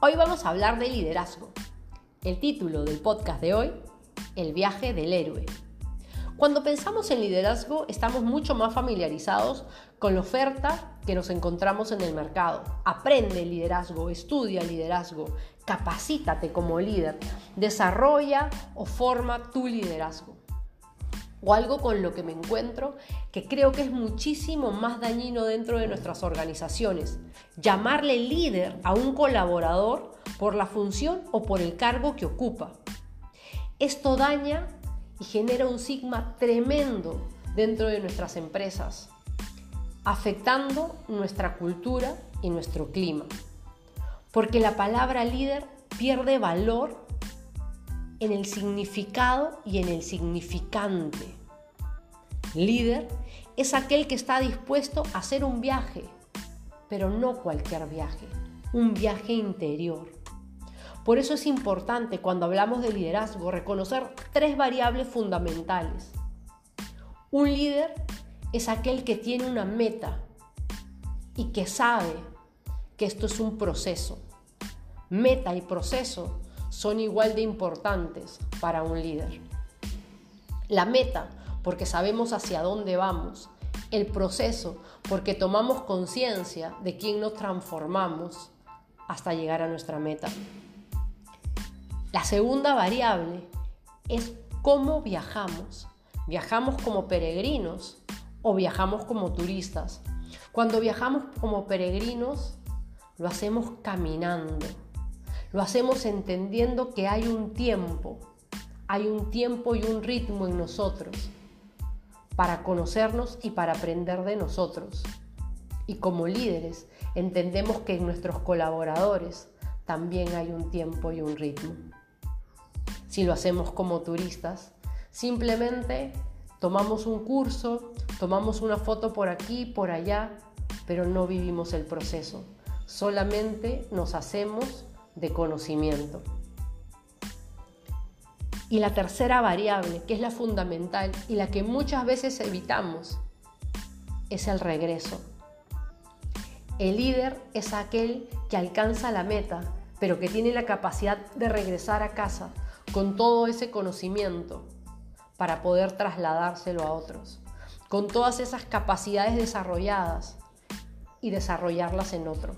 Hoy vamos a hablar de liderazgo. El título del podcast de hoy, El viaje del héroe. Cuando pensamos en liderazgo estamos mucho más familiarizados con la oferta que nos encontramos en el mercado. Aprende liderazgo, estudia liderazgo, capacítate como líder, desarrolla o forma tu liderazgo. O algo con lo que me encuentro que creo que es muchísimo más dañino dentro de nuestras organizaciones. Llamarle líder a un colaborador por la función o por el cargo que ocupa. Esto daña y genera un sigma tremendo dentro de nuestras empresas, afectando nuestra cultura y nuestro clima. Porque la palabra líder pierde valor en el significado y en el significante. Líder es aquel que está dispuesto a hacer un viaje, pero no cualquier viaje, un viaje interior por eso es importante cuando hablamos de liderazgo reconocer tres variables fundamentales. Un líder es aquel que tiene una meta y que sabe que esto es un proceso. Meta y proceso son igual de importantes para un líder. La meta, porque sabemos hacia dónde vamos. El proceso, porque tomamos conciencia de quién nos transformamos hasta llegar a nuestra meta. La segunda variable es cómo viajamos. ¿Viajamos como peregrinos o viajamos como turistas? Cuando viajamos como peregrinos, lo hacemos caminando. Lo hacemos entendiendo que hay un tiempo, hay un tiempo y un ritmo en nosotros para conocernos y para aprender de nosotros. Y como líderes entendemos que en nuestros colaboradores también hay un tiempo y un ritmo si lo hacemos como turistas. Simplemente tomamos un curso, tomamos una foto por aquí, por allá, pero no vivimos el proceso. Solamente nos hacemos de conocimiento. Y la tercera variable, que es la fundamental y la que muchas veces evitamos, es el regreso. El líder es aquel que alcanza la meta, pero que tiene la capacidad de regresar a casa con todo ese conocimiento para poder trasladárselo a otros, con todas esas capacidades desarrolladas y desarrollarlas en otro.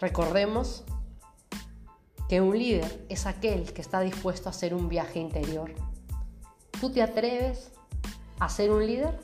Recordemos que un líder es aquel que está dispuesto a hacer un viaje interior. ¿Tú te atreves a ser un líder?